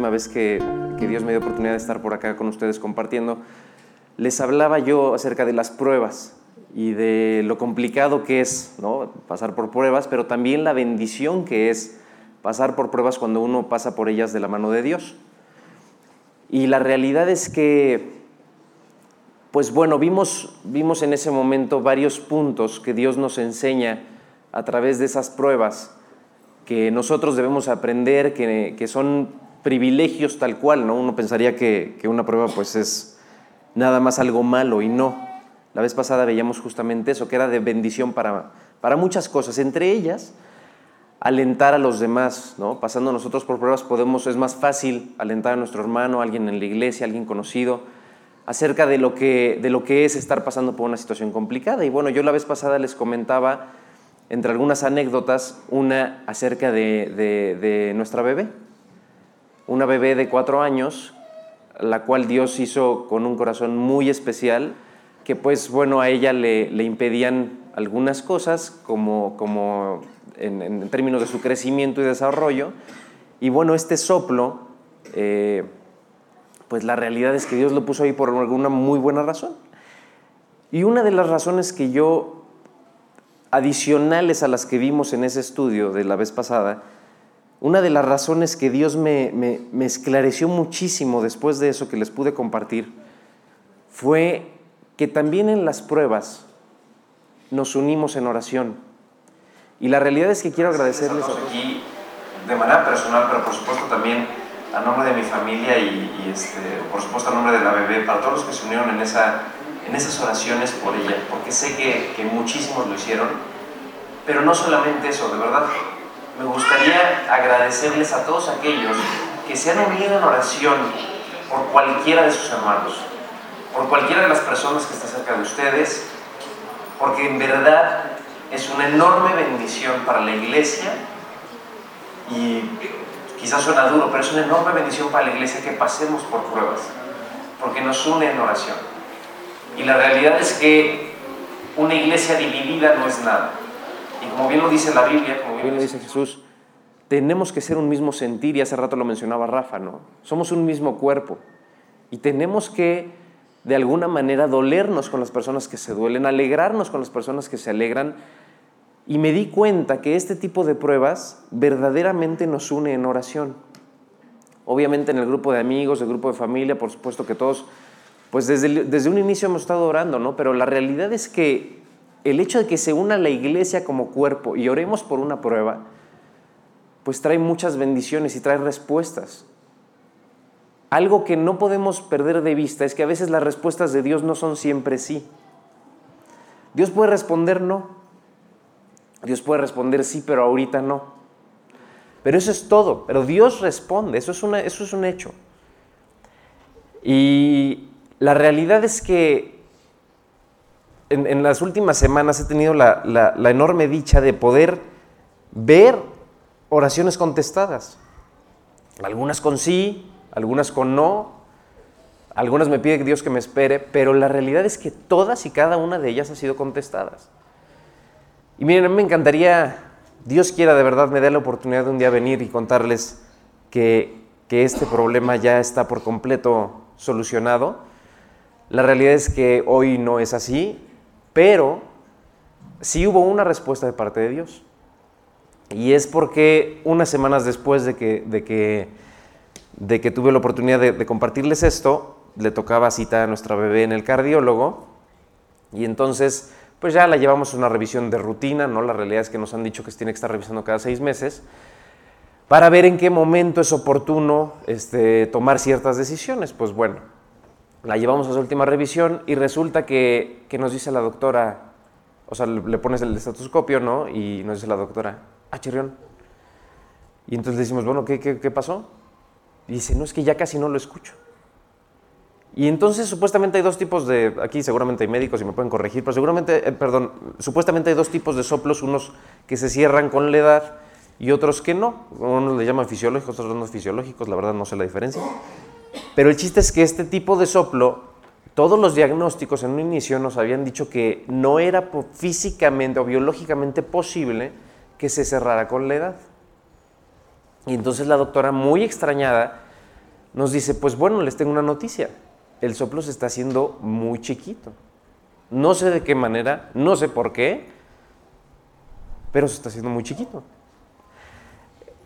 última vez que, que Dios me dio oportunidad de estar por acá con ustedes compartiendo, les hablaba yo acerca de las pruebas y de lo complicado que es ¿no? pasar por pruebas, pero también la bendición que es pasar por pruebas cuando uno pasa por ellas de la mano de Dios. Y la realidad es que, pues bueno, vimos, vimos en ese momento varios puntos que Dios nos enseña a través de esas pruebas que nosotros debemos aprender, que, que son privilegios tal cual, ¿no? Uno pensaría que, que una prueba pues es nada más algo malo y no. La vez pasada veíamos justamente eso, que era de bendición para, para muchas cosas, entre ellas alentar a los demás, ¿no? Pasando nosotros por pruebas podemos, es más fácil alentar a nuestro hermano, a alguien en la iglesia, alguien conocido, acerca de lo, que, de lo que es estar pasando por una situación complicada. Y bueno, yo la vez pasada les comentaba, entre algunas anécdotas, una acerca de, de, nuestra bebé, una bebé de cuatro años, la cual Dios hizo con un corazón muy especial, que pues bueno, a ella le, impedían algunas cosas, como, como en, términos de su crecimiento y desarrollo. Y bueno, este soplo, eh, pues la realidad es que Dios lo puso ahí por alguna muy buena razón. Y una de las razones que yo, adicionales a las que vimos en ese estudio de la vez pasada, una de las razones que Dios me, me esclareció muchísimo después de eso que les pude compartir, fue que también en las pruebas nos unimos en oración. Y la realidad es que quiero agradecerles a aquí de manera personal, pero por supuesto también a nombre de mi familia y, este, por supuesto a nombre de la bebé, para todos los que se unieron en, esa, en esas oraciones por ella, porque sé que, que muchísimos lo hicieron, pero no solamente eso, de verdad, me gustaría agradecerles a todos aquellos que se han unido en oración por cualquiera de sus hermanos, por cualquiera de las personas que está cerca de ustedes, porque en verdad es una enorme bendición para la iglesia y quizás suena duro, pero es una enorme bendición para la iglesia que pasemos por pruebas, porque nos une en oración. Y la realidad es que una iglesia dividida no es nada. Y como bien lo dice la Biblia, como bien lo dice Jesús, tenemos que ser un mismo sentir, y hace rato lo mencionaba Rafa, ¿no? Somos un mismo cuerpo. Y tenemos que, de alguna manera, dolernos con las personas que se duelen, alegrarnos con las personas que se alegran, y me di cuenta que este tipo de pruebas verdaderamente nos une en oración. Obviamente en el grupo de amigos, el grupo de familia, por supuesto que todos, pues desde, desde un inicio hemos estado orando, ¿no? Pero la realidad es que el hecho de que se una la iglesia como cuerpo y oremos por una prueba, pues trae muchas bendiciones y trae respuestas. Algo que no podemos perder de vista es que a veces las respuestas de Dios no son siempre sí. Dios puede responder no, Dios puede responder sí, pero ahorita no. Pero eso es todo. Pero Dios responde, eso es, una, eso es un hecho. Y la realidad es que en, las últimas semanas he tenido la, enorme dicha de poder ver oraciones contestadas. Algunas con sí, algunas con no, algunas me pide Dios que me espere, pero la realidad es que todas y cada una de ellas ha sido contestadas. Y miren, me encantaría, Dios quiera de verdad me dé la oportunidad de un día venir y contarles que este problema ya está por completo solucionado. La realidad es que hoy no es así, pero sí hubo una respuesta de parte de Dios. Y es porque unas semanas después de que, de que, de que tuve la oportunidad de, compartirles esto, le tocaba cita a nuestra bebé en el cardiólogo. Y entonces pues ya la llevamos a una revisión de rutina, ¿no? La realidad es que nos han dicho que se tiene que estar revisando cada seis meses para ver en qué momento es oportuno este, tomar ciertas decisiones. Pues bueno, la llevamos a su última revisión y resulta que, nos dice la doctora, o sea, le, pones el estetoscopio, ¿no? Y nos dice la doctora, ah, chirrión. Y entonces le decimos, bueno, ¿qué, qué, qué pasó? Y dice, no, es que ya casi no lo escucho. Y entonces supuestamente hay dos tipos de, aquí seguramente hay médicos y me pueden corregir, pero seguramente, eh, perdón, supuestamente hay dos tipos de soplos, unos que se cierran con la edad y otros que no. Unos le llaman fisiológicos, otros no fisiológicos, la verdad no sé la diferencia. Pero el chiste es que este tipo de soplo, todos los diagnósticos en un inicio nos habían dicho que no era físicamente o biológicamente posible que se cerrara con la edad. Y entonces la doctora, muy extrañada, nos dice, pues bueno, les tengo una noticia, el soplo se está haciendo muy chiquito. No sé de qué manera, no sé por qué, pero se está haciendo muy chiquito.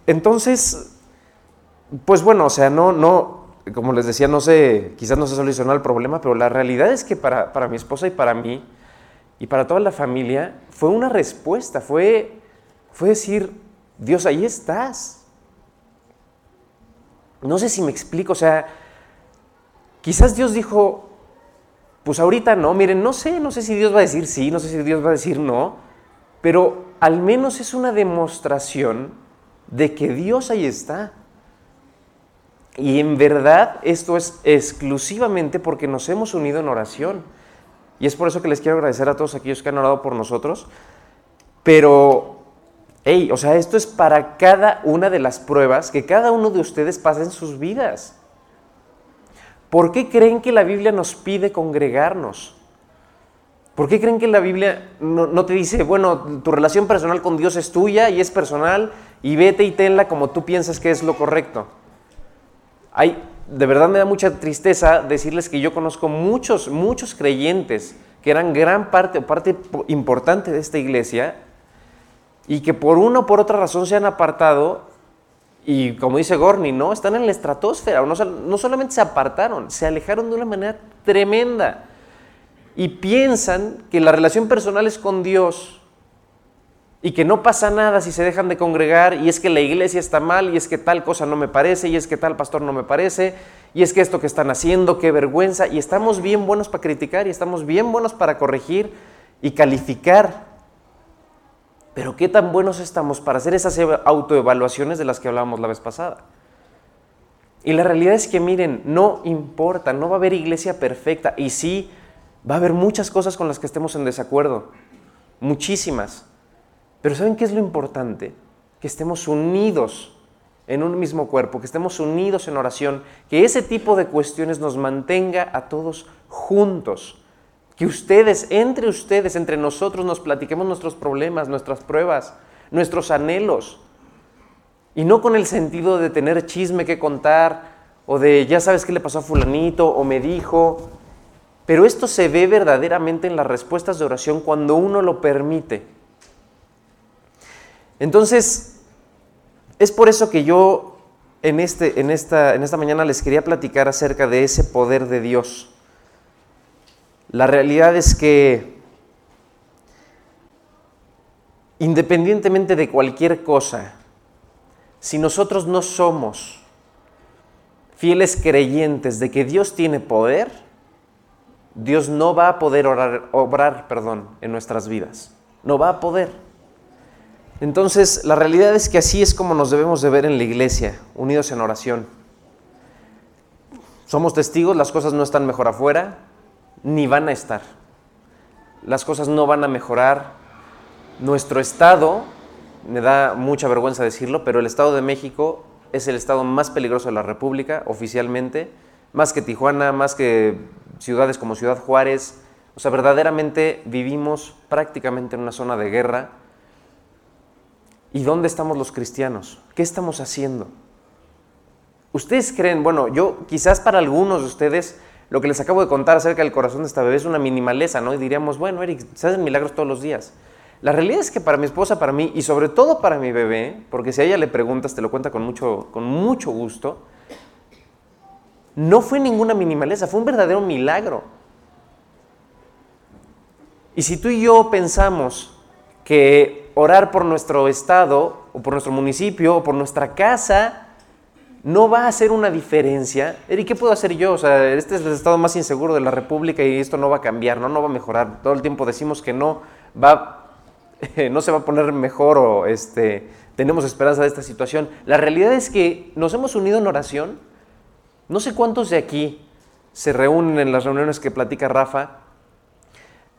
Entonces, pues bueno, o sea, no, no, como les decía, no sé, quizás no se solucionó el problema, pero la realidad es que para, para mi esposa y para mí, y para toda la familia, fue una respuesta, fue, fue decir, Dios, ahí estás. No sé si me explico, o sea, quizás Dios dijo, pues ahorita no, miren, no sé, no sé si Dios va a decir sí, no sé si Dios va a decir no, pero al menos es una demostración de que Dios ahí está. Y en verdad esto es exclusivamente porque nos hemos unido en oración. Y es por eso que les quiero agradecer a todos aquellos que han orado por nosotros. Pero, hey, o sea, esto es para cada una de las pruebas que cada uno de ustedes pasa en sus vidas. ¿Por qué creen que la Biblia nos pide congregarnos? ¿Por qué creen que la Biblia no, no, te dice, bueno, tu relación personal con Dios es tuya y es personal y vete y tenla como tú piensas que es lo correcto? Hay, de verdad me da mucha tristeza decirles que yo conozco muchos, muchos creyentes que eran gran parte o parte importante de esta iglesia y que por una o por otra razón se han apartado y como dice Gorni, ¿no? Están en la estratosfera, no, no solamente se apartaron, se alejaron de una manera tremenda y piensan que la relación personal es con Dios y que no pasa nada si se dejan de congregar y es que la iglesia está mal y es que tal cosa no me parece y es que tal pastor no me parece y es que esto que están haciendo, qué vergüenza y estamos bien buenos para criticar y estamos bien buenos para corregir y calificar. Pero qué tan buenos estamos para hacer esas autoevaluaciones de las que hablábamos la vez pasada. Y la realidad es que miren, no importa, no va a haber iglesia perfecta y sí va a haber muchas cosas con las que estemos en desacuerdo, muchísimas. Pero ¿saben qué es lo importante? Que estemos unidos en un mismo cuerpo, que estemos unidos en oración, que ese tipo de cuestiones nos mantenga a todos juntos. Que ustedes, entre ustedes, entre nosotros, nos platiquemos nuestros problemas, nuestras pruebas, nuestros anhelos. Y no con el sentido de tener chisme que contar o de ya sabes qué le pasó a fulanito o me dijo. Pero esto se ve verdaderamente en las respuestas de oración cuando uno lo permite. Entonces, es por eso que yo en, este, en, esta, en esta mañana les quería platicar acerca de ese poder de Dios. La realidad es que independientemente de cualquier cosa, si nosotros no somos fieles creyentes de que Dios tiene poder, Dios no va a poder obrar perdón, en nuestras vidas. No va a poder. Entonces, la realidad es que así es como nos debemos de ver en la iglesia, unidos en oración. Somos testigos, las cosas no están mejor afuera, ni van a estar. Las cosas no van a mejorar. Nuestro estado, me da mucha vergüenza decirlo, pero el estado de México es el estado más peligroso de la República, oficialmente, más que Tijuana, más que ciudades como Ciudad Juárez. O sea, verdaderamente vivimos prácticamente en una zona de guerra ¿Y dónde estamos los cristianos? ¿Qué estamos haciendo? Ustedes creen, bueno, yo quizás para algunos de ustedes lo que les acabo de contar acerca del corazón de esta bebé es una minimaleza, ¿no? Y diríamos, bueno, Eric, se hacen milagros todos los días. La realidad es que para mi esposa, para mí y sobre todo para mi bebé, porque si a ella le preguntas, te lo cuenta con mucho, con mucho gusto, no fue ninguna minimaleza, fue un verdadero milagro. Y si tú y yo pensamos que orar por nuestro estado o por nuestro municipio o por nuestra casa no va a hacer una diferencia. ¿Y qué puedo hacer yo? O sea, este es el estado más inseguro de la República y esto no va a cambiar, no, no va a mejorar. Todo el tiempo decimos que no va, no se va a poner mejor o este, tenemos esperanza de esta situación. La realidad es que nos hemos unido en oración. No sé cuántos de aquí se reúnen en las reuniones que platica Rafa.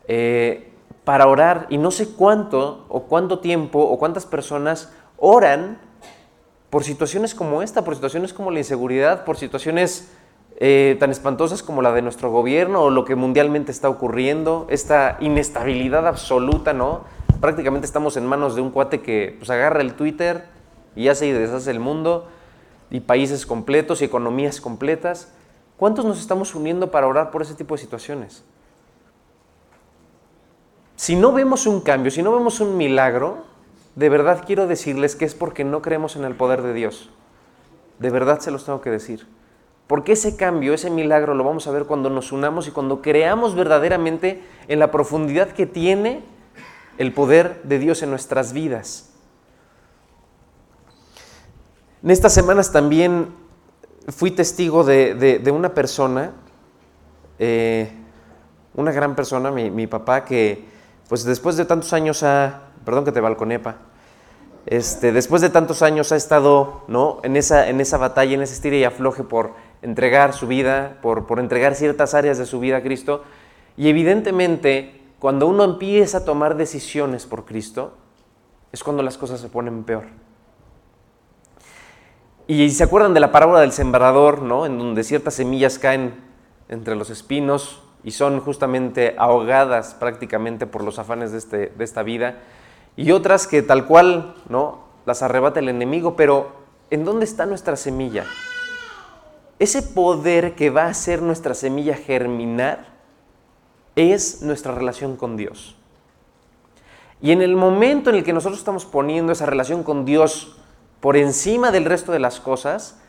Eh, para orar y no sé cuánto o cuánto tiempo o cuántas personas oran por situaciones como esta, por situaciones como la inseguridad, por situaciones eh, tan espantosas como la de nuestro gobierno o lo que mundialmente está ocurriendo, esta inestabilidad absoluta, ¿no? Prácticamente estamos en manos de un cuate que pues, agarra el Twitter y hace y deshace el mundo. y países completos y economías completas. ¿Cuántos nos estamos uniendo para orar por ese tipo de situaciones? Si no vemos un cambio, si no vemos un milagro, de verdad quiero decirles que es porque no creemos en el poder de Dios. De verdad se los tengo que decir. Porque ese cambio, ese milagro lo vamos a ver cuando nos unamos y cuando creamos verdaderamente en la profundidad que tiene el poder de Dios en nuestras vidas. En estas semanas también fui testigo de, una persona, eh, una gran persona, mi, papá, que pues después de tantos años ha, perdón que te balconepa, este, después de tantos años ha estado ¿no? en, esa, en esa batalla, en ese estira y afloje por entregar su vida, por, por entregar ciertas áreas de su vida a Cristo. Y evidentemente, cuando uno empieza a tomar decisiones por Cristo, es cuando las cosas se ponen peor. Y se acuerdan de la parábola del sembrador, ¿no? En donde ciertas semillas caen entre los espinos y son justamente ahogadas prácticamente por los afanes de, este, de esta vida y otras que tal cual, ¿no? Las arrebata el enemigo, pero ¿en dónde está nuestra semilla? Ese poder que va a hacer nuestra semilla germinar es nuestra relación con Dios. Y en el momento en el que nosotros estamos poniendo esa relación con Dios por encima del resto de las cosas,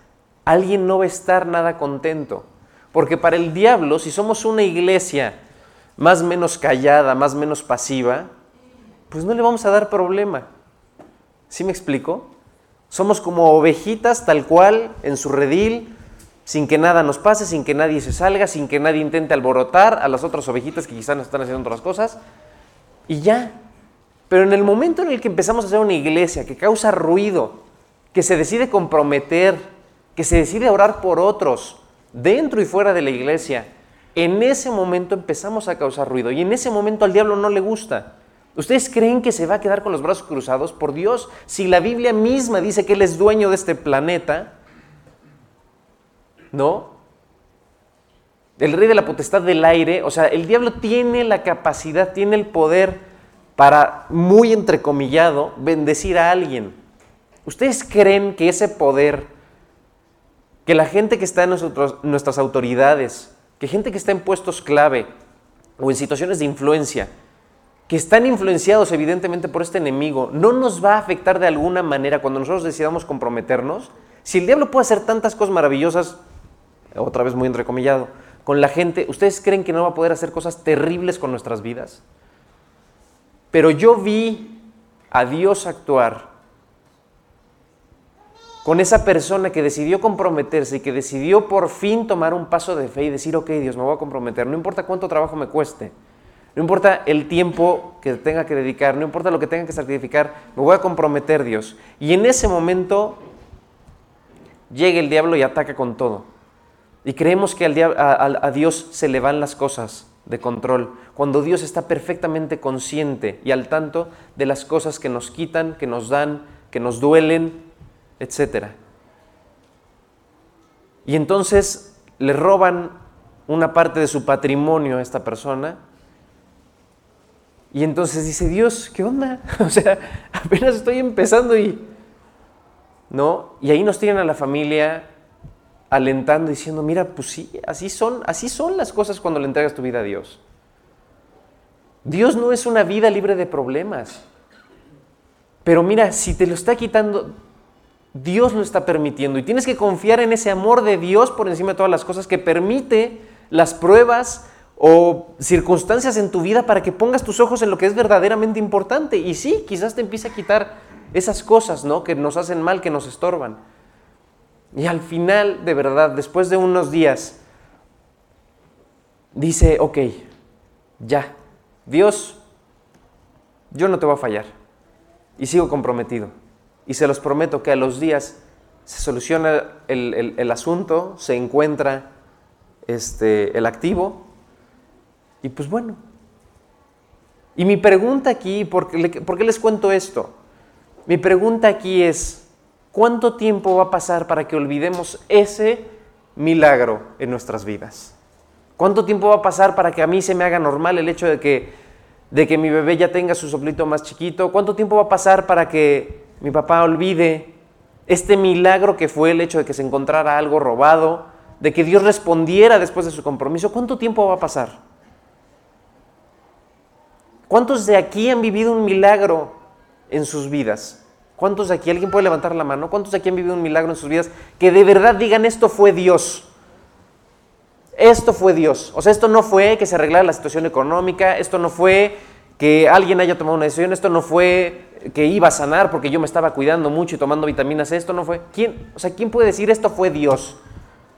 alguien no va a estar nada contento. Porque para el diablo, si somos una iglesia más menos callada, más menos pasiva, pues no le vamos a dar problema. ¿Sí me explico? Somos como ovejitas tal cual en su redil, sin que nada nos pase, sin que nadie se salga, sin que nadie intente alborotar a las otras ovejitas que quizás nos están haciendo otras cosas. Y ya. Pero en el momento en el que empezamos a hacer una iglesia que causa ruido, que se decide comprometer, que se decide orar por otros, dentro y fuera de la iglesia, en ese momento empezamos a causar ruido. Y en ese momento al diablo no le gusta. ¿Ustedes creen que se va a quedar con los brazos cruzados? Por Dios, si la Biblia misma dice que Él es dueño de este planeta, ¿no? El rey de la potestad del aire, o sea, el diablo tiene la capacidad, tiene el poder para, muy entrecomillado, bendecir a alguien. ¿Ustedes creen que ese poder, que la gente que está en nuestras autoridades, que gente que está en puestos clave o en situaciones de influencia, que están influenciados evidentemente por este enemigo, no nos va a afectar de alguna manera cuando nosotros decidamos comprometernos? Si el diablo puede hacer tantas cosas maravillosas, otra vez muy entrecomillado, con la gente, ¿ustedes creen que no va a poder hacer cosas terribles con nuestras vidas? Pero yo vi a Dios actuar con esa persona que decidió comprometerse y que decidió por fin tomar un paso de fe y decir, ok Dios, me voy a comprometer, no importa cuánto trabajo me cueste, no importa el tiempo que tenga que dedicar, no importa lo que tenga que sacrificar, me voy a comprometer Dios. Y en ese momento llega el diablo y ataca con todo. Y creemos que a, Dios se le van las cosas de control, cuando Dios está perfectamente consciente y al tanto de las cosas que nos quitan, que nos dan, que nos duelen, etc. Y entonces le roban una parte de su patrimonio a esta persona y entonces dice, Dios, ¿qué onda? O sea, apenas estoy empezando y... ¿No? Y ahí nos tienen a la familia alentando, diciendo, mira, pues sí, así son, así son las cosas cuando le entregas tu vida a Dios. Dios no es una vida libre de problemas. Pero mira, si te lo está quitando, Dios lo está permitiendo. Y tienes que confiar en ese amor de Dios por encima de todas las cosas que permite las pruebas, o circunstancias en tu vida para que pongas tus ojos en lo que es verdaderamente importante. Y sí, quizás te empiece a quitar esas cosas, ¿no? Que nos hacen mal, que nos estorban. Y al final, de verdad, después de unos días, dice, ok, ya, Dios, yo no te voy a fallar. Y sigo comprometido. Y se los prometo que a los días se soluciona el, asunto, se encuentra este, el activo y pues bueno. Y mi pregunta aquí, ¿por qué, les cuento esto? Mi pregunta aquí es, ¿cuánto tiempo va a pasar para que olvidemos ese milagro en nuestras vidas? ¿Cuánto tiempo va a pasar para que a mí se me haga normal el hecho de que, de que mi bebé ya tenga su soplito más chiquito? ¿Cuánto tiempo va a pasar para que mi papá olvide Este milagro que fue el hecho de que se encontrara algo robado, de que Dios respondiera después de su compromiso, ¿cuánto tiempo va a pasar? ¿Cuántos de aquí han vivido un milagro en sus vidas? ¿Cuántos de aquí, alguien puede levantar la mano? ¿Cuántos de aquí han vivido un milagro en sus vidas que de verdad digan esto fue Dios? Esto fue Dios. O sea, esto no fue que se arreglara la situación económica, esto no fue que alguien haya tomado una decisión, esto no fue que iba a sanar porque yo me estaba cuidando mucho y tomando vitaminas, esto no fue. ¿Quién, o sea, ¿quién puede decir esto fue Dios?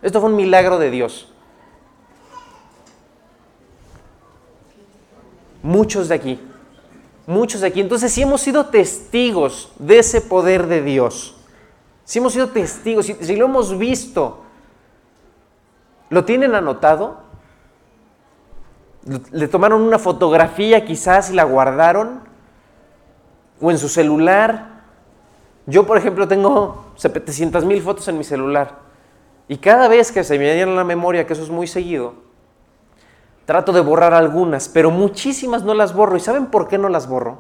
Esto fue un milagro de Dios. Muchos de aquí. Muchos de aquí. Entonces, si hemos sido testigos de ese poder de Dios, si hemos sido testigos, si, si lo hemos visto, ¿lo tienen anotado? ¿Le tomaron una fotografía quizás y la guardaron? ¿O en su celular? Yo, por ejemplo, tengo 700 mil fotos en mi celular. Y cada vez que se me viene a la memoria, que eso es muy seguido, trato de borrar algunas, pero muchísimas no las borro. ¿Y saben por qué no las borro?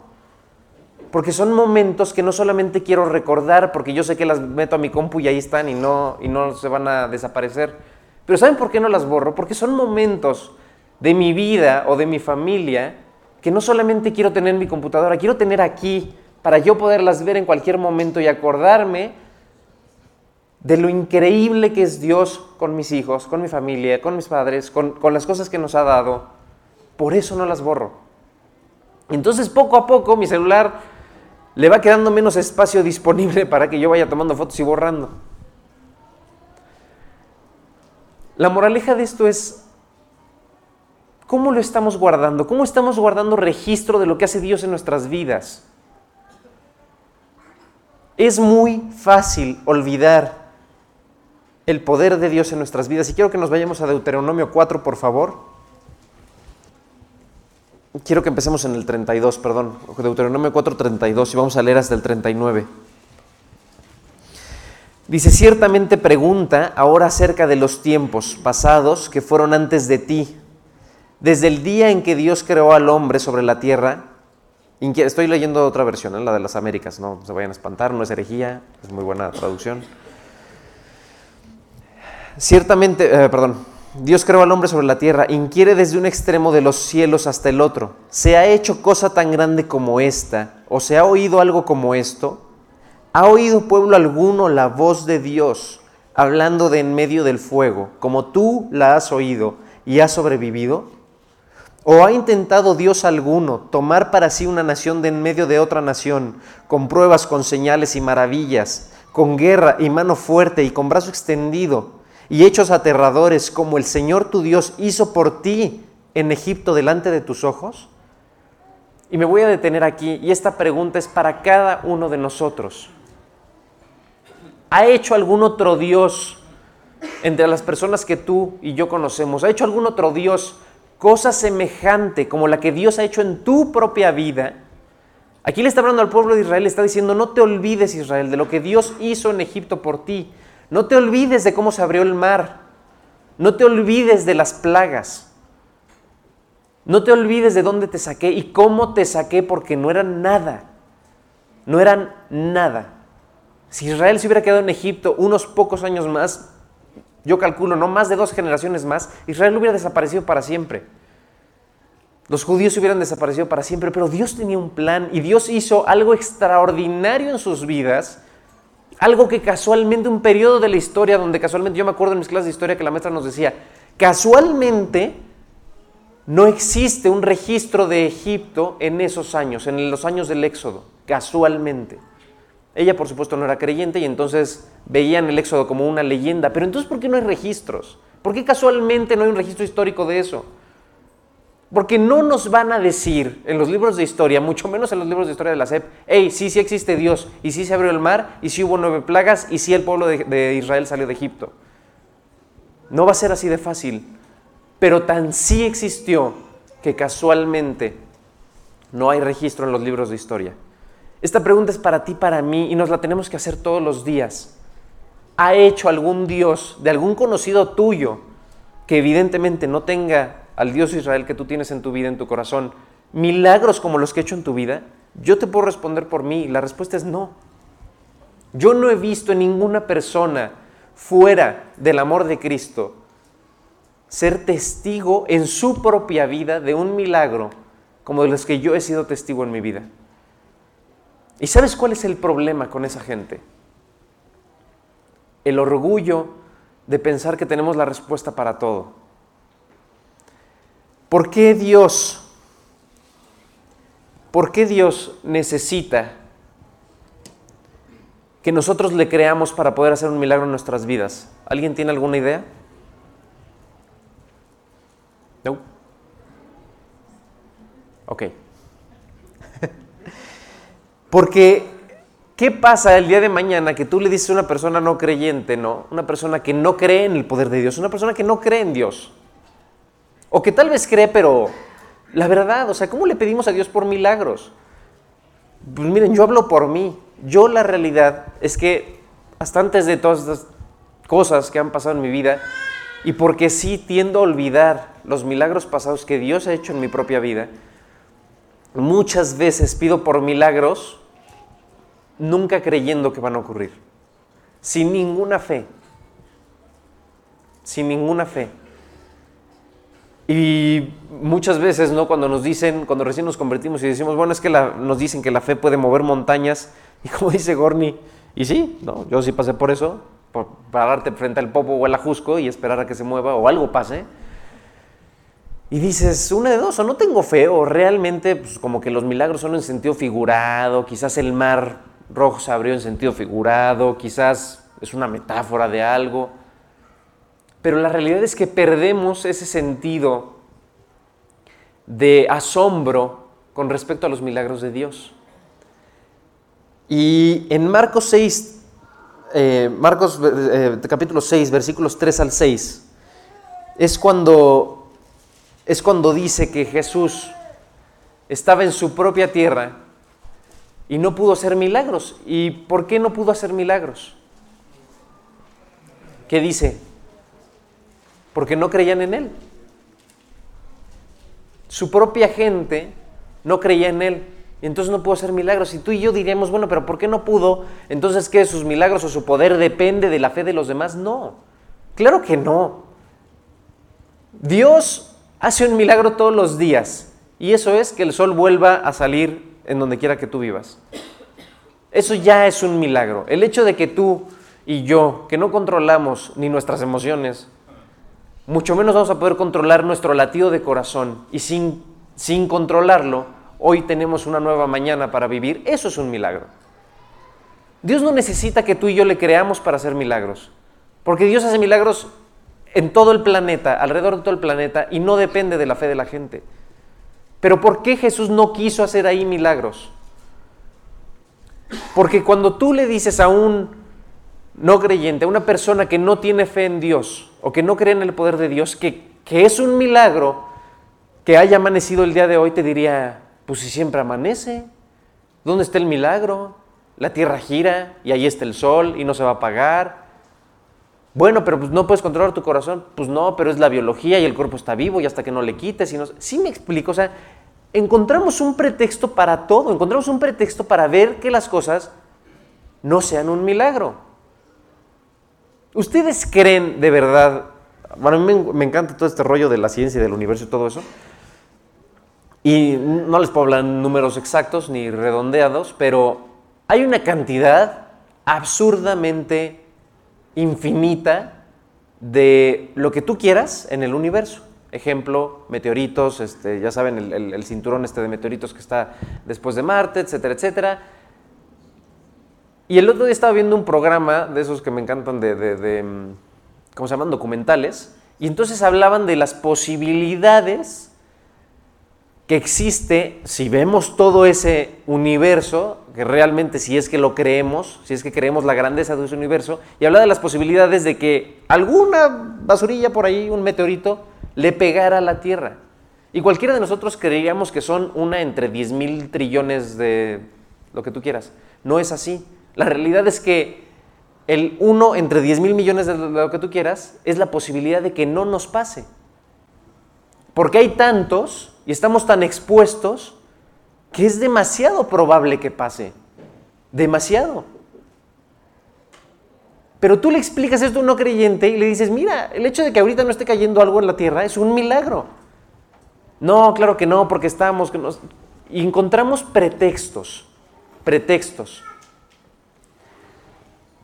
Porque son momentos que no solamente quiero recordar, porque yo sé que las meto a mi compu y ahí están y no, y no se van a desaparecer. Pero ¿saben por qué no las borro? Porque son momentos de mi vida o de mi familia que no solamente quiero tener en mi computadora, quiero tener aquí para yo poderlas ver en cualquier momento y acordarme de lo increíble que es Dios con mis hijos, con mi familia, con mis padres, con, las cosas que nos ha dado. Por eso no las borro. Entonces poco a poco mi celular le va quedando menos espacio disponible para que yo vaya tomando fotos y borrando. La moraleja de esto es, ¿cómo lo estamos guardando? ¿Cómo estamos guardando registro de lo que hace Dios en nuestras vidas? Es muy fácil olvidar el poder de Dios en nuestras vidas. Y quiero que nos vayamos a Deuteronomio 4, por favor. Quiero que empecemos en el 32, perdón. Deuteronomio 4, 32 y vamos a leer hasta el 39. Dice, ciertamente pregunta ahora acerca de los tiempos pasados que fueron antes de ti, desde el día en que Dios creó al hombre sobre la tierra. Estoy leyendo otra versión, ¿eh? la de las Américas, no se vayan a espantar, no es herejía, es muy buena traducción. Ciertamente, eh, perdón, Dios creó al hombre sobre la tierra, inquiere desde un extremo de los cielos hasta el otro. ¿Se ha hecho cosa tan grande como esta? ¿O se ha oído algo como esto? ¿Ha oído pueblo alguno la voz de Dios hablando de en medio del fuego, como tú la has oído y has sobrevivido? ¿O ha intentado Dios alguno tomar para sí una nación de en medio de otra nación, con pruebas, con señales y maravillas, con guerra y mano fuerte y con brazo extendido? y hechos aterradores como el Señor tu Dios hizo por ti en Egipto delante de tus ojos? Y me voy a detener aquí y esta pregunta es para cada uno de nosotros. ¿Ha hecho algún otro Dios entre las personas que tú y yo conocemos? ¿Ha hecho algún otro Dios cosa semejante como la que Dios ha hecho en tu propia vida? Aquí le está hablando al pueblo de Israel, le está diciendo, no te olvides Israel de lo que Dios hizo en Egipto por ti. No te olvides de cómo se abrió el mar. No te olvides de las plagas. No te olvides de dónde te saqué y cómo te saqué porque no eran nada. No eran nada. Si Israel se hubiera quedado en Egipto unos pocos años más, yo calculo, no más de dos generaciones más, Israel hubiera desaparecido para siempre. Los judíos hubieran desaparecido para siempre, pero Dios tenía un plan y Dios hizo algo extraordinario en sus vidas algo que casualmente, un periodo de la historia donde casualmente, yo me acuerdo en mis clases de historia que la maestra nos decía, casualmente no existe un registro de Egipto en esos años, en los años del Éxodo, casualmente. Ella, por supuesto, no era creyente y entonces veían el Éxodo como una leyenda. Pero entonces, ¿por qué no hay registros? ¿Por qué casualmente no hay un registro histórico de eso? Porque no nos van a decir en los libros de historia, mucho menos en los libros de historia de la SEP, hey, sí, sí existe Dios, y sí se abrió el mar, y sí hubo nueve plagas, y sí el pueblo de, Israel salió de Egipto. No va a ser así de fácil, pero tan sí existió que casualmente no hay registro en los libros de historia. Esta pregunta es para ti, para mí, y nos la tenemos que hacer todos los días. ¿Ha hecho algún Dios de algún conocido tuyo que evidentemente no tenga al Dios Israel que tú tienes en tu vida, en tu corazón, milagros como los que he hecho en tu vida? Yo te puedo responder por mí. La respuesta es no. Yo no he visto en ninguna persona fuera del amor de Cristo ser testigo en su propia vida de un milagro como de los que yo he sido testigo en mi vida. ¿Y sabes cuál es el problema con esa gente? El orgullo de pensar que tenemos la respuesta para todo. ¿Por qué Dios, por qué Dios necesita que nosotros le creamos para poder hacer un milagro en nuestras vidas? ¿Alguien tiene alguna idea? No. Ok. Porque, ¿qué pasa el día de mañana que tú le dices a una persona no creyente, no? Una persona que no cree en el poder de Dios, una persona que no cree en Dios. O que tal vez cree, pero la verdad, o sea, ¿cómo le pedimos a Dios por milagros? Pues miren, yo hablo por mí. Yo la realidad es que hasta antes de todas estas cosas que han pasado en mi vida, y porque sí tiendo a olvidar los milagros pasados que Dios ha hecho en mi propia vida, muchas veces pido por milagros nunca creyendo que van a ocurrir, sin ninguna fe, sin ninguna fe. Y muchas veces, ¿no? Cuando nos dicen, cuando recién nos convertimos y decimos, bueno, es que nos dicen que la fe puede mover montañas, y como dice Gorni, y sí, no, yo sí pasé por eso, por pararte frente al popo o al ajusco y esperar a que se mueva o algo pase. Y dices, una de dos, o no tengo fe, o realmente pues, como que los milagros son en sentido figurado, quizás el mar rojo se abrió en sentido figurado, quizás es una metáfora de algo. Pero la realidad es que perdemos ese sentido de asombro con respecto a los milagros de Dios. Y en Marcos 6, eh, Marcos eh, capítulo 6, versículos 3 al 6, es cuando es cuando dice que Jesús estaba en su propia tierra y no pudo hacer milagros. ¿Y por qué no pudo hacer milagros? ¿Qué dice? Porque no creían en Él. Su propia gente no creía en Él. Y entonces no pudo hacer milagros. Y tú y yo diríamos, bueno, pero ¿por qué no pudo? Entonces, ¿qué? ¿Sus milagros o su poder depende de la fe de los demás? No. Claro que no. Dios hace un milagro todos los días y eso es que el sol vuelva a salir en donde quiera que tú vivas. Eso ya es un milagro. El hecho de que tú y yo, que no controlamos ni nuestras emociones, mucho menos vamos a poder controlar nuestro latido de corazón y sin, sin controlarlo, hoy tenemos una nueva mañana para vivir, eso es un milagro. Dios no necesita que tú y yo le creamos para hacer milagros, porque Dios hace milagros en todo el planeta, alrededor de todo el planeta, y no depende de la fe de la gente. Pero ¿por qué Jesús no quiso hacer ahí milagros? Porque cuando tú le dices a un no creyente, a una persona que no tiene fe en Dios o que no cree en el poder de Dios, que, que es un milagro que haya amanecido el día de hoy, te diría, pues si siempre amanece, ¿dónde está el milagro? La tierra gira y ahí está el sol y no se va a apagar bueno, pero pues no puedes controlar tu corazón. Pues no, pero es la biología y el cuerpo está vivo y hasta que no le quites. Sí me explico, o sea, encontramos un pretexto para todo, encontramos un pretexto para ver que las cosas no sean un milagro. ¿Ustedes creen de verdad, bueno, a mí me, me encanta todo este rollo de la ciencia y del universo y todo eso, y no les puedo hablar números exactos ni redondeados, pero hay una cantidad absurdamente infinita de lo que tú quieras en el universo. Ejemplo, meteoritos, este, ya saben, el, cinturón este de meteoritos que está después de Marte, etcétera, etcétera. Y el otro día estaba viendo un programa de esos que me encantan de, de mm, ¿cómo se llaman? Documentales. Y entonces hablaban de las posibilidades que existe si vemos todo ese universo, que realmente si es que lo creemos, si es que creemos la grandeza de ese universo, y habla de las posibilidades de que alguna basurilla por ahí, un meteorito, le pegara a la Tierra. Y cualquiera de nosotros creeríamos que son una entre 10 mil trillones de lo que tú quieras. No es así. La realidad es que el uno entre 10 mil millones de lo que tú quieras es la posibilidad de que no nos pase. Porque hay tantos y estamos tan expuestos que es demasiado probable que pase. Demasiado. Pero tú le explicas esto a un no creyente y le dices, mira, el hecho de que ahorita no esté cayendo algo en la tierra es un milagro. No, claro que no, porque estamos... Y encontramos pretextos, pretextos.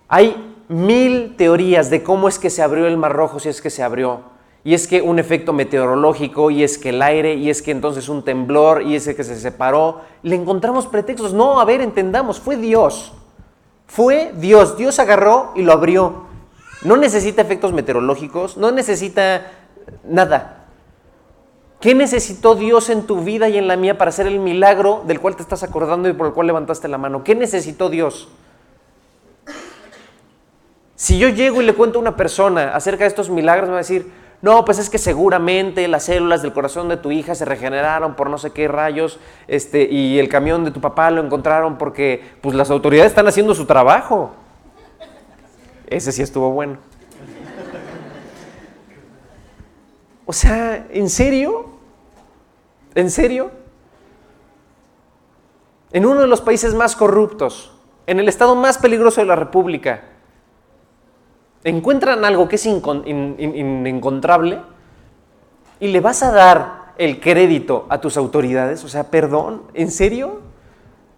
Hay mil teorías de cómo es que se abrió el Mar Rojo, si es que se abrió y es que un efecto meteorológico, y es que el aire, y es que entonces un temblor, y es que se separó. Le encontramos pretextos. No, a ver, entendamos, fue Dios. Fue Dios. Dios agarró y lo abrió. No necesita efectos meteorológicos, no necesita nada. ¿Qué necesitó Dios en tu vida y en la mía para hacer el milagro del cual te estás acordando y por el cual levantaste la mano? ¿Qué necesitó Dios? Si yo llego y le cuento a una persona acerca de estos milagros, me va a decir, no, pues es que seguramente las células del corazón de tu hija se regeneraron por no sé qué rayos, este, y el camión de tu papá lo encontraron porque pues las autoridades están haciendo su trabajo. Ese sí estuvo bueno. O sea, ¿en serio? ¿En serio? En uno de los países más corruptos, en el estado más peligroso de la República, encuentran algo que es inencontrable y le vas a dar el crédito a tus autoridades, o sea, perdón, ¿en serio?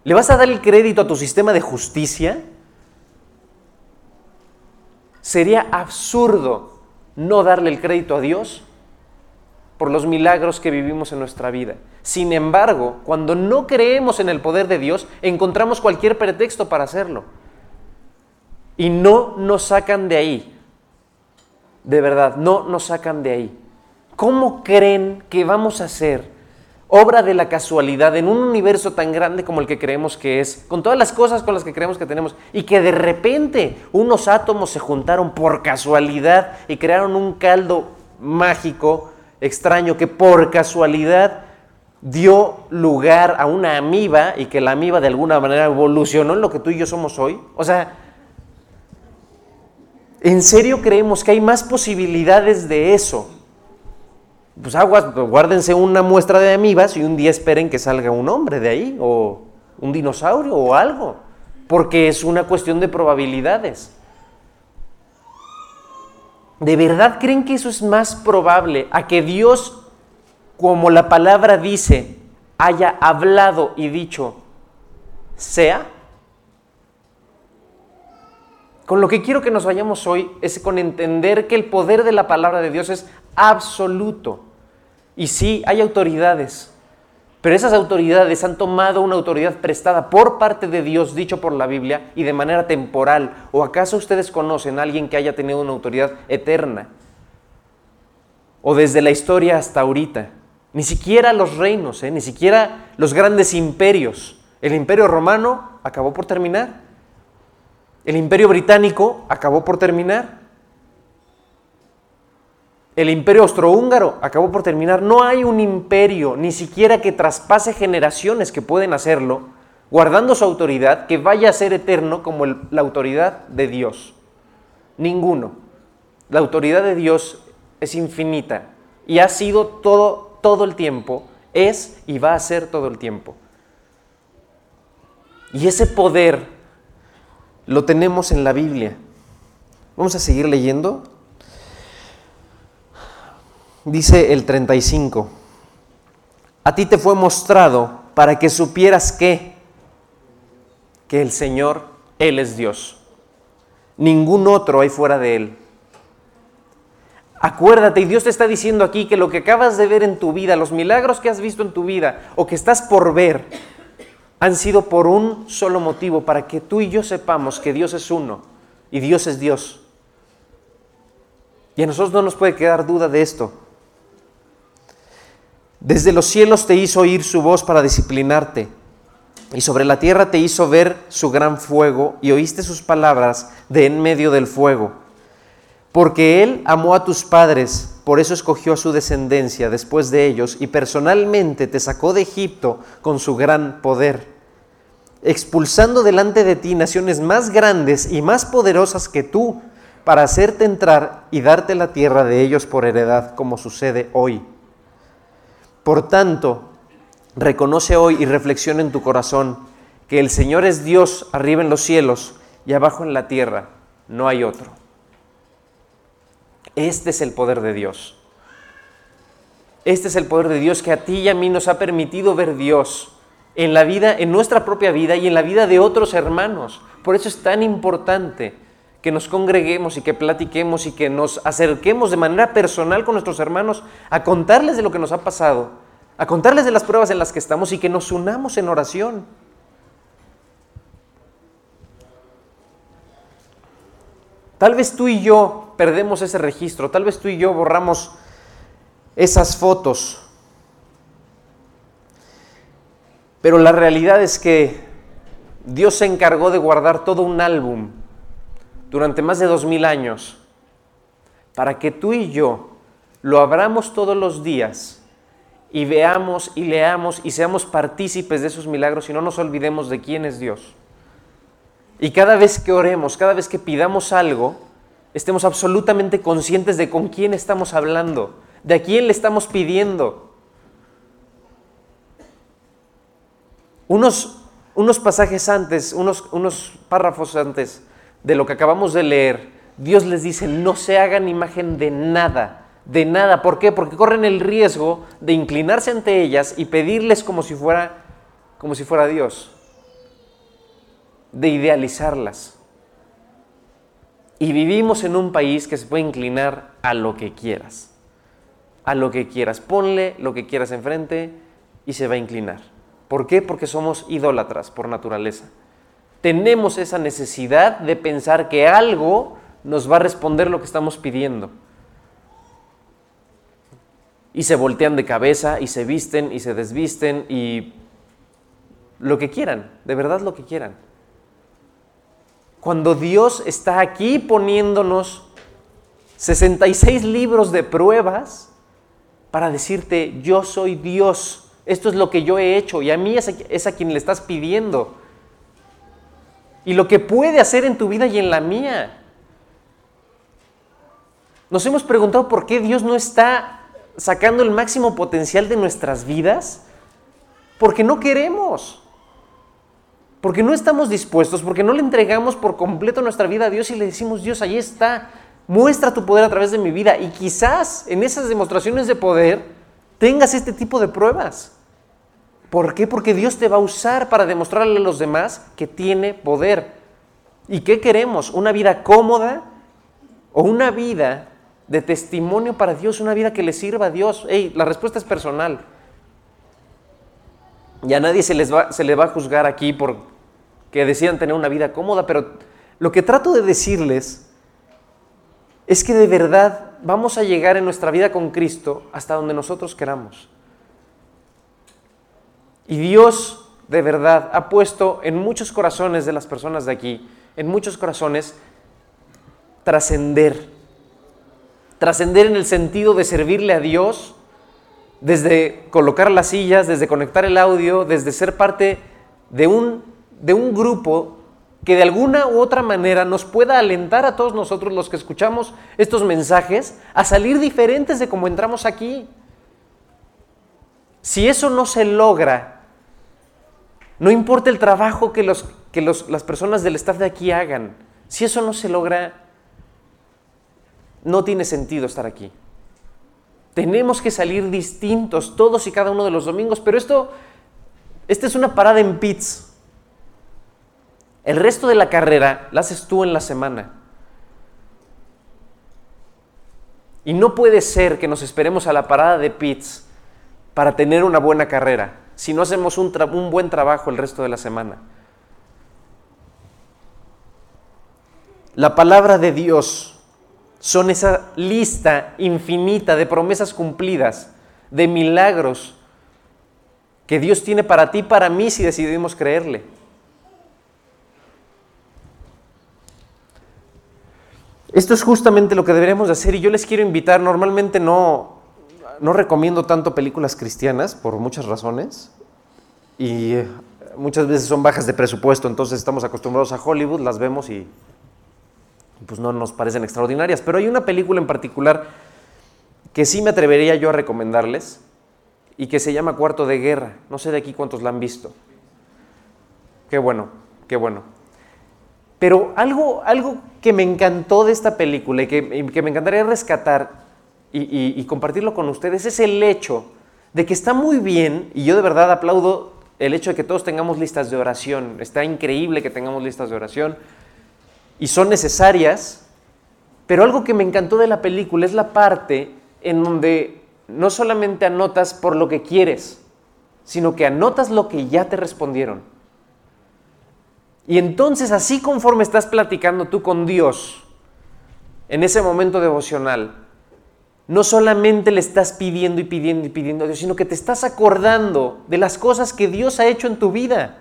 ¿Le vas a dar el crédito a tu sistema de justicia? Sería absurdo no darle el crédito a Dios por los milagros que vivimos en nuestra vida. Sin embargo, cuando no creemos en el poder de Dios, encontramos cualquier pretexto para hacerlo y no nos sacan de ahí. De verdad, no nos sacan de ahí. ¿Cómo creen que vamos a hacer obra de la casualidad en un universo tan grande como el que creemos que es, con todas las cosas con las que creemos que tenemos, y que de repente unos átomos se juntaron por casualidad y crearon un caldo mágico, extraño, que por casualidad dio lugar a una amiba y que la amiba de alguna manera evolucionó en lo que tú y yo somos hoy? O sea, ¿En serio creemos que hay más posibilidades de eso? Pues aguas, guárdense una muestra de amibas y un día esperen que salga un hombre de ahí, o un dinosaurio, o algo, porque es una cuestión de probabilidades. ¿De verdad creen que eso es más probable a que Dios, como la palabra dice, haya hablado y dicho, sea? Con lo que quiero que nos vayamos hoy es con entender que el poder de la palabra de Dios es absoluto. Y sí, hay autoridades, pero esas autoridades han tomado una autoridad prestada por parte de Dios, dicho por la Biblia, y de manera temporal. ¿O acaso ustedes conocen a alguien que haya tenido una autoridad eterna? O desde la historia hasta ahorita. Ni siquiera los reinos, ¿eh? ni siquiera los grandes imperios. El imperio romano acabó por terminar. El imperio británico acabó por terminar. El imperio austrohúngaro acabó por terminar. No hay un imperio, ni siquiera que traspase generaciones que pueden hacerlo, guardando su autoridad, que vaya a ser eterno como la autoridad de Dios. Ninguno. La autoridad de Dios es infinita y ha sido todo, todo el tiempo, es y va a ser todo el tiempo. Y ese poder lo tenemos en la Biblia. Vamos a seguir leyendo. Dice el 35. A ti te fue mostrado para que supieras que que el Señor él es Dios. Ningún otro hay fuera de él. Acuérdate, y Dios te está diciendo aquí que lo que acabas de ver en tu vida, los milagros que has visto en tu vida o que estás por ver, han sido por un solo motivo, para que tú y yo sepamos que Dios es uno y Dios es Dios. Y a nosotros no nos puede quedar duda de esto. Desde los cielos te hizo oír su voz para disciplinarte, y sobre la tierra te hizo ver su gran fuego, y oíste sus palabras de en medio del fuego. Porque Él amó a tus padres, por eso escogió a su descendencia después de ellos y personalmente te sacó de Egipto con su gran poder, expulsando delante de ti naciones más grandes y más poderosas que tú, para hacerte entrar y darte la tierra de ellos por heredad, como sucede hoy. Por tanto, reconoce hoy y reflexiona en tu corazón que el Señor es Dios arriba en los cielos y abajo en la tierra no hay otro. Este es el poder de Dios. Este es el poder de Dios que a ti y a mí nos ha permitido ver Dios en la vida, en nuestra propia vida y en la vida de otros hermanos. Por eso es tan importante que nos congreguemos y que platiquemos y que nos acerquemos de manera personal con nuestros hermanos a contarles de lo que nos ha pasado, a contarles de las pruebas en las que estamos y que nos unamos en oración. Tal vez tú y yo perdemos ese registro, tal vez tú y yo borramos esas fotos, pero la realidad es que Dios se encargó de guardar todo un álbum durante más de dos mil años para que tú y yo lo abramos todos los días y veamos y leamos y seamos partícipes de esos milagros y no nos olvidemos de quién es Dios. Y cada vez que oremos, cada vez que pidamos algo, estemos absolutamente conscientes de con quién estamos hablando, de a quién le estamos pidiendo. Unos, unos pasajes antes, unos, unos párrafos antes de lo que acabamos de leer, Dios les dice, no se hagan imagen de nada, de nada. ¿Por qué? Porque corren el riesgo de inclinarse ante ellas y pedirles como si fuera, como si fuera Dios de idealizarlas. Y vivimos en un país que se puede inclinar a lo que quieras. A lo que quieras. Ponle lo que quieras enfrente y se va a inclinar. ¿Por qué? Porque somos idólatras por naturaleza. Tenemos esa necesidad de pensar que algo nos va a responder lo que estamos pidiendo. Y se voltean de cabeza y se visten y se desvisten y lo que quieran, de verdad lo que quieran. Cuando Dios está aquí poniéndonos 66 libros de pruebas para decirte, yo soy Dios, esto es lo que yo he hecho y a mí es a, quien le estás pidiendo. Y lo que puede hacer en tu vida y en la mía. Nos hemos preguntado por qué Dios no está sacando el máximo potencial de nuestras vidas. Porque no queremos porque no estamos dispuestos, porque no le entregamos por completo nuestra vida a Dios y le decimos, Dios, ahí está, muestra tu poder a través de mi vida. Y quizás en esas demostraciones de poder tengas este tipo de pruebas. ¿Por qué? Porque Dios te va a usar para demostrarle a los demás que tiene poder. ¿Y qué queremos? ¿Una vida cómoda o una vida de testimonio para Dios, una vida que le sirva a Dios? Hey, la respuesta es personal. Y a nadie se, les se le va a juzgar aquí por que decían tener una vida cómoda, pero lo que trato de decirles es que de verdad vamos a llegar en nuestra vida con Cristo hasta donde nosotros queramos. Y Dios de verdad ha puesto en muchos corazones de las personas de aquí, en muchos corazones, trascender. Trascender en el sentido de servirle a Dios desde colocar las sillas, desde conectar el audio, desde ser parte de un, de un grupo que de alguna u otra manera nos pueda alentar a todos nosotros los que escuchamos estos mensajes a salir diferentes de como entramos aquí. Si eso no se logra, no importa el trabajo que, los, que las personas del staff de aquí hagan, si eso no se logra, no tiene sentido estar aquí. Tenemos que salir distintos todos y cada uno de los domingos, pero esto, esta es una parada en pits. El resto de la carrera la haces tú en la semana. Y no puede ser que nos esperemos a la parada de pits para tener una buena carrera si no hacemos un, un buen trabajo el resto de la semana. La palabra de Dios son esa lista infinita de promesas cumplidas, de milagros que Dios tiene para ti y para mí si decidimos creerle. Esto es justamente lo que deberíamos de hacer y yo les quiero invitar, normalmente no, no recomiendo tanto películas cristianas por muchas razones y eh, muchas veces son bajas de presupuesto, entonces estamos acostumbrados a Hollywood, las vemos y pues no nos parecen extraordinarias. Pero hay una película en particular que sí me atrevería yo a recomendarles y que se llama Cuarto de Guerra. No sé de aquí cuántos la han visto. Qué bueno, qué bueno. Pero algo, algo que me encantó de esta película y que, me encantaría rescatar y, y compartirlo con ustedes es el hecho de que está muy bien, y yo de verdad aplaudo el hecho de que todos tengamos listas de oración. Está increíble que tengamos listas de oración y son necesarias, pero algo que me encantó de la película es la parte en donde no solamente anotas por lo que quieres, sino que anotas lo que ya te respondieron. Y entonces así conforme estás platicando tú con Dios en ese momento devocional, no solamente le estás pidiendo y pidiendo y pidiendo a Dios, sino que te estás acordando de las cosas que Dios ha hecho en tu vida.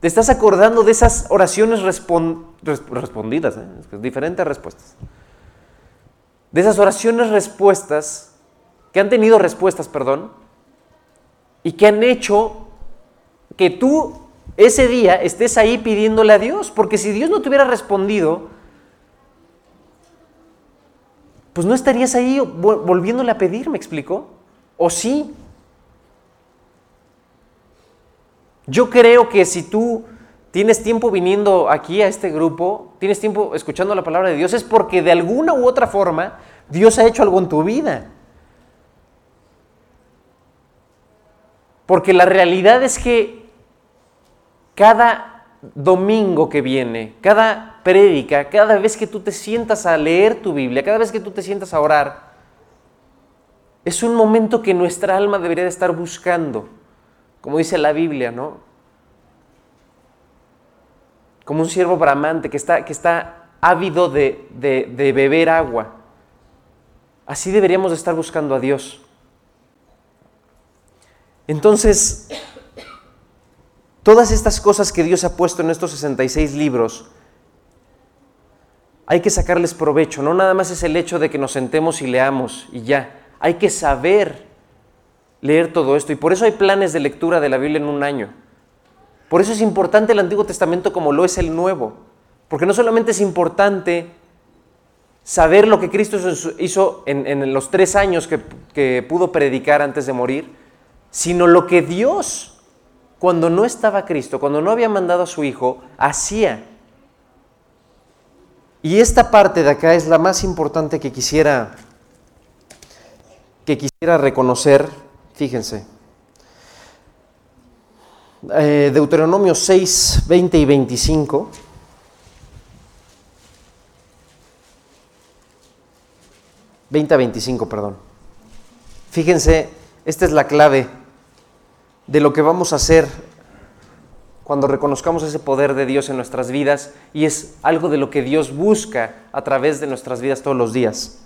Te estás acordando de esas oraciones respondidas, ¿eh? diferentes respuestas. De esas oraciones respuestas, que han tenido respuestas, perdón, y que han hecho que tú ese día estés ahí pidiéndole a Dios, porque si Dios no te hubiera respondido, pues no estarías ahí volviéndole a pedir, ¿me explicó? ¿O sí? Yo creo que si tú tienes tiempo viniendo aquí a este grupo, tienes tiempo escuchando la palabra de Dios, es porque de alguna u otra forma Dios ha hecho algo en tu vida. Porque la realidad es que cada domingo que viene, cada prédica, cada vez que tú te sientas a leer tu Biblia, cada vez que tú te sientas a orar, es un momento que nuestra alma debería de estar buscando, como dice la Biblia, ¿no? Como un siervo bramante que está, que está ávido de, de beber agua. Así deberíamos de estar buscando a Dios. Entonces, todas estas cosas que Dios ha puesto en estos 66 libros, hay que sacarles provecho. No nada más es el hecho de que nos sentemos y leamos y ya. Hay que saber leer todo esto. Y por eso hay planes de lectura de la Biblia en un año. Por eso es importante el Antiguo Testamento como lo es el Nuevo. Porque no solamente es importante saber lo que Cristo hizo en, los tres años que, que pudo predicar antes de morir, sino lo que Dios, cuando no estaba Cristo, cuando no había mandado a su Hijo, hacía y esta parte de acá es la más importante que quisiera, que quisiera reconocer. Fíjense. Eh, Deuteronomio 6, 20 y 25. ...20 a 25, perdón. Fíjense, esta es la clave de lo que vamos a hacer cuando reconozcamos ese poder de Dios en nuestras vidas y es algo de lo que Dios busca a través de nuestras vidas todos los días.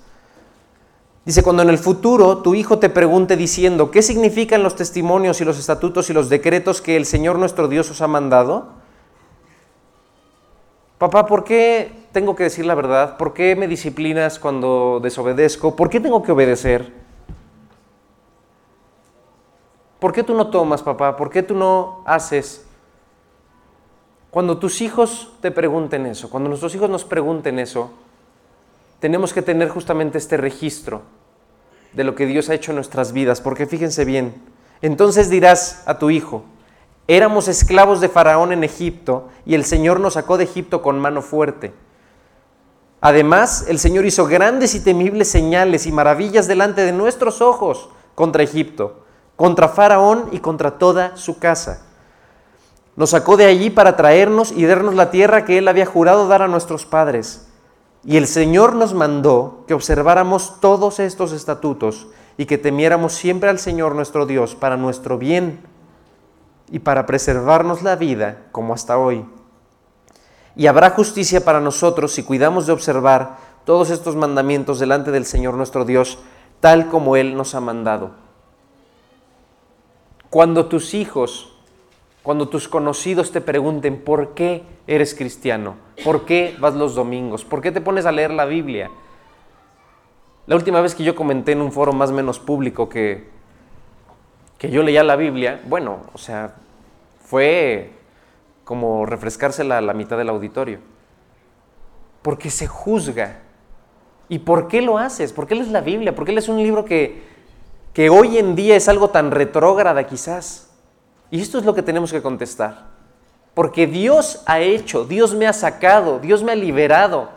Dice, cuando en el futuro tu hijo te pregunte diciendo, ¿qué significan los testimonios y los estatutos y los decretos que el Señor nuestro Dios os ha mandado? Papá, ¿por qué tengo que decir la verdad? ¿Por qué me disciplinas cuando desobedezco? ¿Por qué tengo que obedecer? ¿Por qué tú no tomas, papá? ¿Por qué tú no haces? Cuando tus hijos te pregunten eso, cuando nuestros hijos nos pregunten eso, tenemos que tener justamente este registro de lo que Dios ha hecho en nuestras vidas, porque fíjense bien, entonces dirás a tu hijo, éramos esclavos de Faraón en Egipto y el Señor nos sacó de Egipto con mano fuerte. Además, el Señor hizo grandes y temibles señales y maravillas delante de nuestros ojos contra Egipto, contra Faraón y contra toda su casa. Nos sacó de allí para traernos y darnos la tierra que Él había jurado dar a nuestros padres. Y el Señor nos mandó que observáramos todos estos estatutos y que temiéramos siempre al Señor nuestro Dios para nuestro bien y para preservarnos la vida como hasta hoy. Y habrá justicia para nosotros si cuidamos de observar todos estos mandamientos delante del Señor nuestro Dios, tal como Él nos ha mandado. Cuando tus hijos cuando tus conocidos te pregunten por qué eres cristiano, por qué vas los domingos, por qué te pones a leer la Biblia. La última vez que yo comenté en un foro más o menos público que, que yo leía la Biblia, bueno, o sea, fue como refrescársela a la mitad del auditorio. Porque se juzga. ¿Y por qué lo haces? ¿Por qué lees la Biblia? ¿Por qué lees un libro que, que hoy en día es algo tan retrógrada quizás? Y esto es lo que tenemos que contestar. porque Dios ha hecho, Dios me ha sacado, Dios me ha liberado.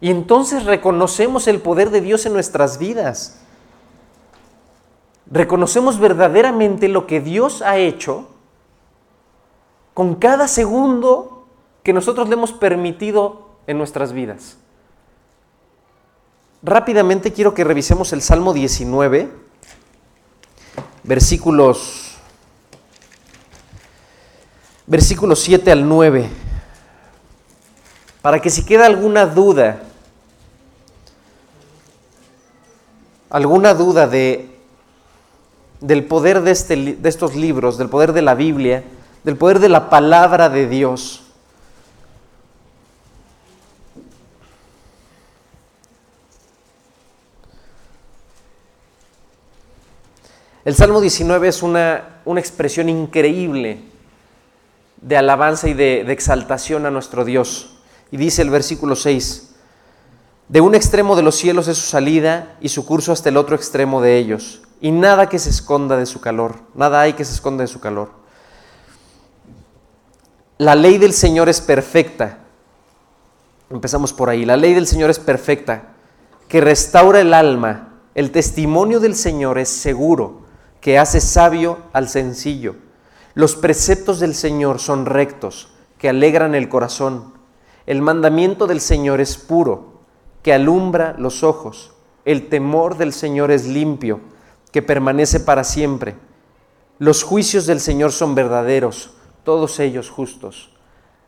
Y entonces reconocemos el poder de Dios en nuestras vidas. Reconocemos verdaderamente lo que Dios ha hecho con cada segundo que nosotros le hemos permitido en nuestras vidas. Rápidamente quiero que revisemos el Salmo 19, versículos, versículos 7 al 9, para que si queda alguna duda, alguna duda de, del poder de, este, de estos libros, del poder de la Biblia, del poder de la palabra de Dios, El Salmo 19 es una, una expresión increíble de alabanza y de, de exaltación a nuestro Dios. Y dice el versículo 6, de un extremo de los cielos es su salida y su curso hasta el otro extremo de ellos. Y nada que se esconda de su calor, nada hay que se esconda de su calor. La ley del Señor es perfecta. Empezamos por ahí. La ley del Señor es perfecta, que restaura el alma. El testimonio del Señor es seguro que hace sabio al sencillo. Los preceptos del Señor son rectos, que alegran el corazón. El mandamiento del Señor es puro, que alumbra los ojos. El temor del Señor es limpio, que permanece para siempre. Los juicios del Señor son verdaderos, todos ellos justos.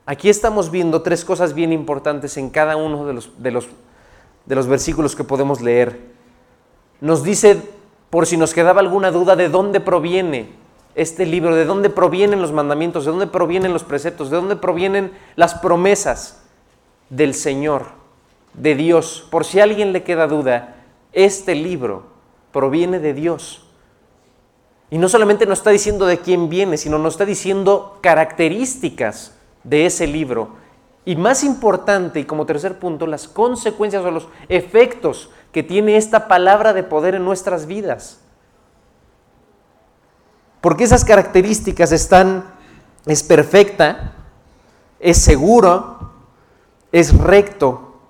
Aquí estamos viendo tres cosas bien importantes en cada uno de los, de los, de los versículos que podemos leer. Nos dice por si nos quedaba alguna duda de dónde proviene este libro, de dónde provienen los mandamientos, de dónde provienen los preceptos, de dónde provienen las promesas del Señor, de Dios. Por si a alguien le queda duda, este libro proviene de Dios. Y no solamente nos está diciendo de quién viene, sino nos está diciendo características de ese libro. Y más importante, y como tercer punto, las consecuencias o los efectos que tiene esta palabra de poder en nuestras vidas. Porque esas características están, es perfecta, es seguro, es recto,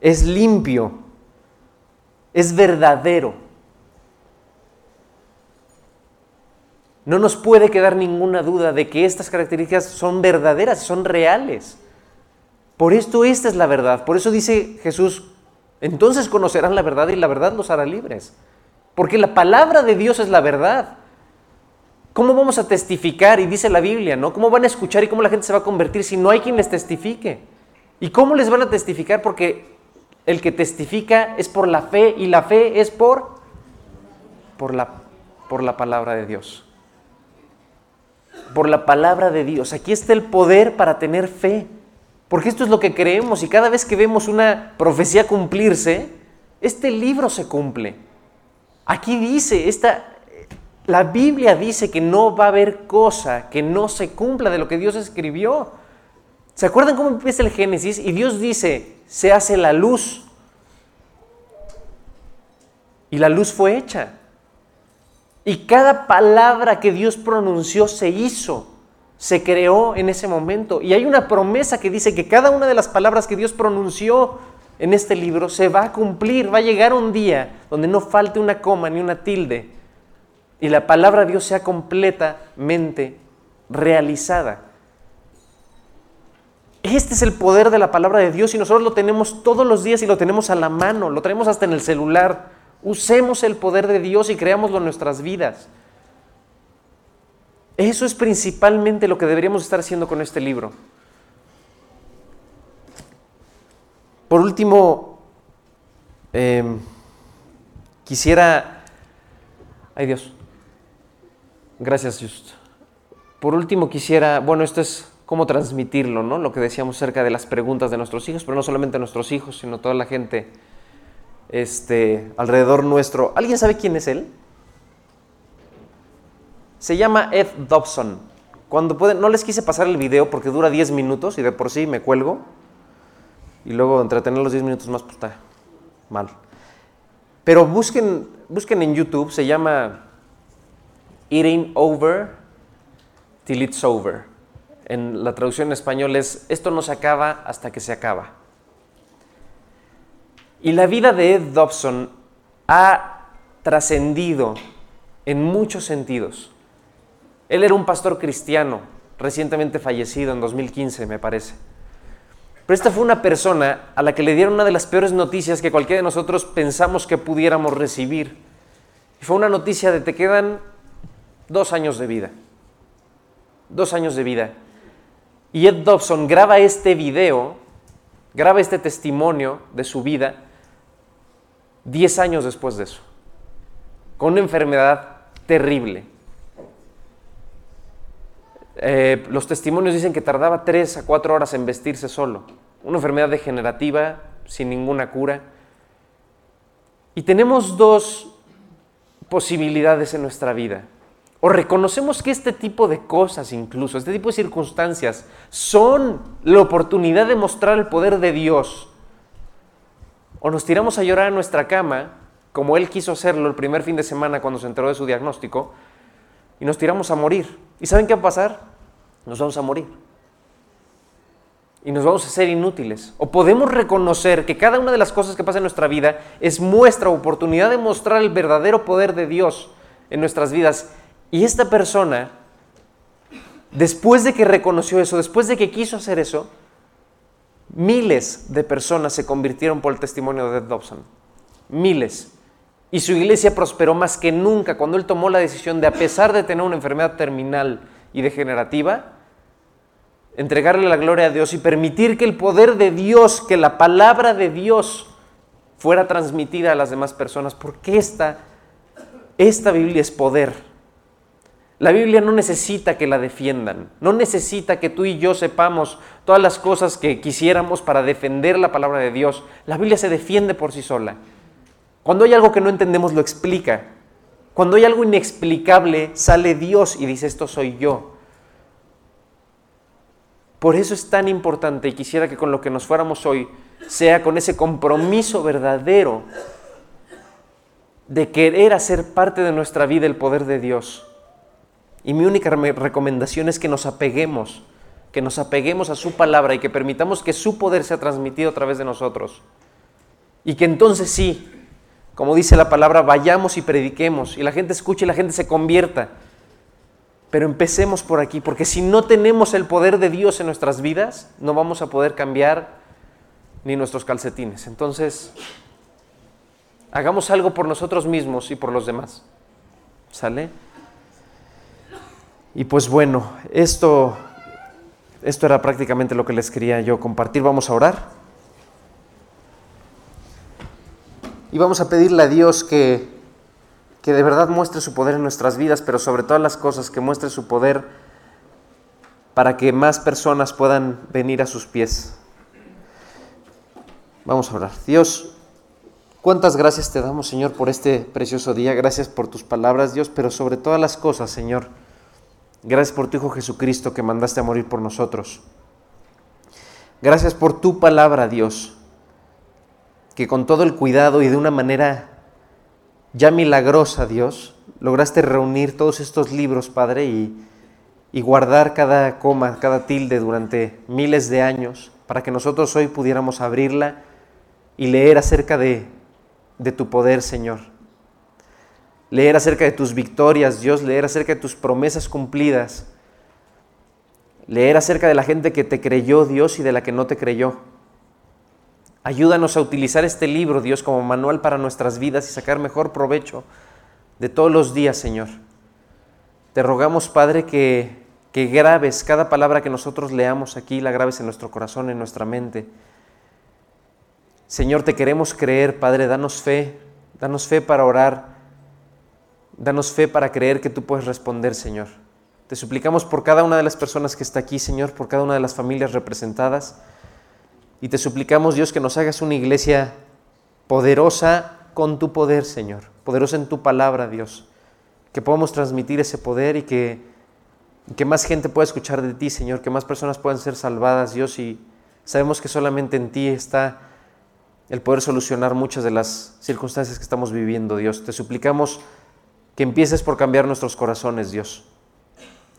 es limpio, es verdadero. No nos puede quedar ninguna duda de que estas características son verdaderas, son reales. Por esto esta es la verdad. Por eso dice Jesús, entonces conocerán la verdad y la verdad los hará libres. Porque la palabra de Dios es la verdad. ¿Cómo vamos a testificar? Y dice la Biblia, ¿no? ¿Cómo van a escuchar y cómo la gente se va a convertir si no hay quien les testifique? ¿Y cómo les van a testificar? Porque el que testifica es por la fe y la fe es por, por, la, por la palabra de Dios. Por la palabra de Dios. Aquí está el poder para tener fe. Porque esto es lo que creemos y cada vez que vemos una profecía cumplirse, este libro se cumple. Aquí dice, esta, la Biblia dice que no va a haber cosa que no se cumpla de lo que Dios escribió. ¿Se acuerdan cómo empieza el Génesis? Y Dios dice, se hace la luz. Y la luz fue hecha. Y cada palabra que Dios pronunció se hizo se creó en ese momento. Y hay una promesa que dice que cada una de las palabras que Dios pronunció en este libro se va a cumplir, va a llegar un día donde no falte una coma ni una tilde y la palabra de Dios sea completamente realizada. Este es el poder de la palabra de Dios y nosotros lo tenemos todos los días y lo tenemos a la mano, lo tenemos hasta en el celular. Usemos el poder de Dios y creámoslo en nuestras vidas. Eso es principalmente lo que deberíamos estar haciendo con este libro. Por último, em, quisiera... Ay Dios. Gracias, Just. Por último, quisiera... Bueno, esto es cómo transmitirlo, ¿no? Lo que decíamos acerca de las preguntas de nuestros hijos, pero no solamente nuestros hijos, sino toda la gente este, alrededor nuestro. ¿Alguien sabe quién es él? Se llama Ed Dobson. Cuando pueden, no les quise pasar el video porque dura 10 minutos y de por sí me cuelgo. Y luego entretener los 10 minutos más, pues está mal. Pero busquen, busquen en YouTube, se llama Eating Over Till It's Over. En la traducción en español es, esto no se acaba hasta que se acaba. Y la vida de Ed Dobson ha trascendido en muchos sentidos. Él era un pastor cristiano, recientemente fallecido en 2015, me parece. Pero esta fue una persona a la que le dieron una de las peores noticias que cualquiera de nosotros pensamos que pudiéramos recibir. Y fue una noticia de te quedan dos años de vida. Dos años de vida. Y Ed Dobson graba este video, graba este testimonio de su vida diez años después de eso, con una enfermedad terrible. Eh, los testimonios dicen que tardaba tres a cuatro horas en vestirse solo. Una enfermedad degenerativa sin ninguna cura. Y tenemos dos posibilidades en nuestra vida. O reconocemos que este tipo de cosas incluso, este tipo de circunstancias, son la oportunidad de mostrar el poder de Dios. O nos tiramos a llorar en nuestra cama, como Él quiso hacerlo el primer fin de semana cuando se enteró de su diagnóstico, y nos tiramos a morir. ¿Y saben qué va a pasar? Nos vamos a morir. Y nos vamos a ser inútiles. O podemos reconocer que cada una de las cosas que pasa en nuestra vida es nuestra oportunidad de mostrar el verdadero poder de Dios en nuestras vidas. Y esta persona, después de que reconoció eso, después de que quiso hacer eso, miles de personas se convirtieron por el testimonio de Ed Dobson. Miles. Y su iglesia prosperó más que nunca cuando él tomó la decisión de, a pesar de tener una enfermedad terminal y degenerativa, entregarle la gloria a Dios y permitir que el poder de Dios, que la palabra de Dios fuera transmitida a las demás personas, porque esta, esta Biblia es poder. La Biblia no necesita que la defiendan, no necesita que tú y yo sepamos todas las cosas que quisiéramos para defender la palabra de Dios. La Biblia se defiende por sí sola. Cuando hay algo que no entendemos, lo explica. Cuando hay algo inexplicable, sale Dios y dice, esto soy yo. Por eso es tan importante y quisiera que con lo que nos fuéramos hoy sea con ese compromiso verdadero de querer hacer parte de nuestra vida el poder de Dios. Y mi única recomendación es que nos apeguemos, que nos apeguemos a su palabra y que permitamos que su poder sea transmitido a través de nosotros. Y que entonces sí, como dice la palabra, vayamos y prediquemos y la gente escuche y la gente se convierta. Pero empecemos por aquí, porque si no tenemos el poder de Dios en nuestras vidas, no vamos a poder cambiar ni nuestros calcetines. Entonces, hagamos algo por nosotros mismos y por los demás. ¿Sale? Y pues bueno, esto, esto era prácticamente lo que les quería yo compartir. Vamos a orar. Y vamos a pedirle a Dios que, que de verdad muestre su poder en nuestras vidas, pero sobre todas las cosas, que muestre su poder para que más personas puedan venir a sus pies. Vamos a orar. Dios, cuántas gracias te damos, Señor, por este precioso día. Gracias por tus palabras, Dios, pero sobre todas las cosas, Señor. Gracias por tu Hijo Jesucristo que mandaste a morir por nosotros. Gracias por tu palabra, Dios que con todo el cuidado y de una manera ya milagrosa, Dios, lograste reunir todos estos libros, Padre, y, y guardar cada coma, cada tilde durante miles de años, para que nosotros hoy pudiéramos abrirla y leer acerca de, de tu poder, Señor. Leer acerca de tus victorias, Dios, leer acerca de tus promesas cumplidas. Leer acerca de la gente que te creyó, Dios, y de la que no te creyó. Ayúdanos a utilizar este libro, Dios, como manual para nuestras vidas y sacar mejor provecho de todos los días, Señor. Te rogamos, Padre, que, que grabes cada palabra que nosotros leamos aquí, la grabes en nuestro corazón, en nuestra mente. Señor, te queremos creer, Padre, danos fe, danos fe para orar, danos fe para creer que tú puedes responder, Señor. Te suplicamos por cada una de las personas que está aquí, Señor, por cada una de las familias representadas. Y te suplicamos, Dios, que nos hagas una iglesia poderosa con tu poder, Señor, poderosa en tu palabra, Dios. Que podamos transmitir ese poder y que, que más gente pueda escuchar de ti, Señor, que más personas puedan ser salvadas, Dios, y sabemos que solamente en ti está el poder solucionar muchas de las circunstancias que estamos viviendo, Dios. Te suplicamos que empieces por cambiar nuestros corazones, Dios.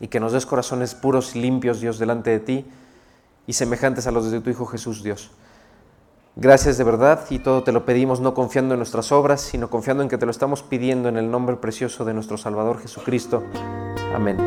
y que nos des corazones puros y limpios, Dios, delante de ti y semejantes a los de tu Hijo Jesús, Dios. Gracias de verdad y todo te lo pedimos no confiando en nuestras obras, sino confiando en que te lo estamos pidiendo en el nombre precioso de nuestro Salvador Jesucristo. Amén.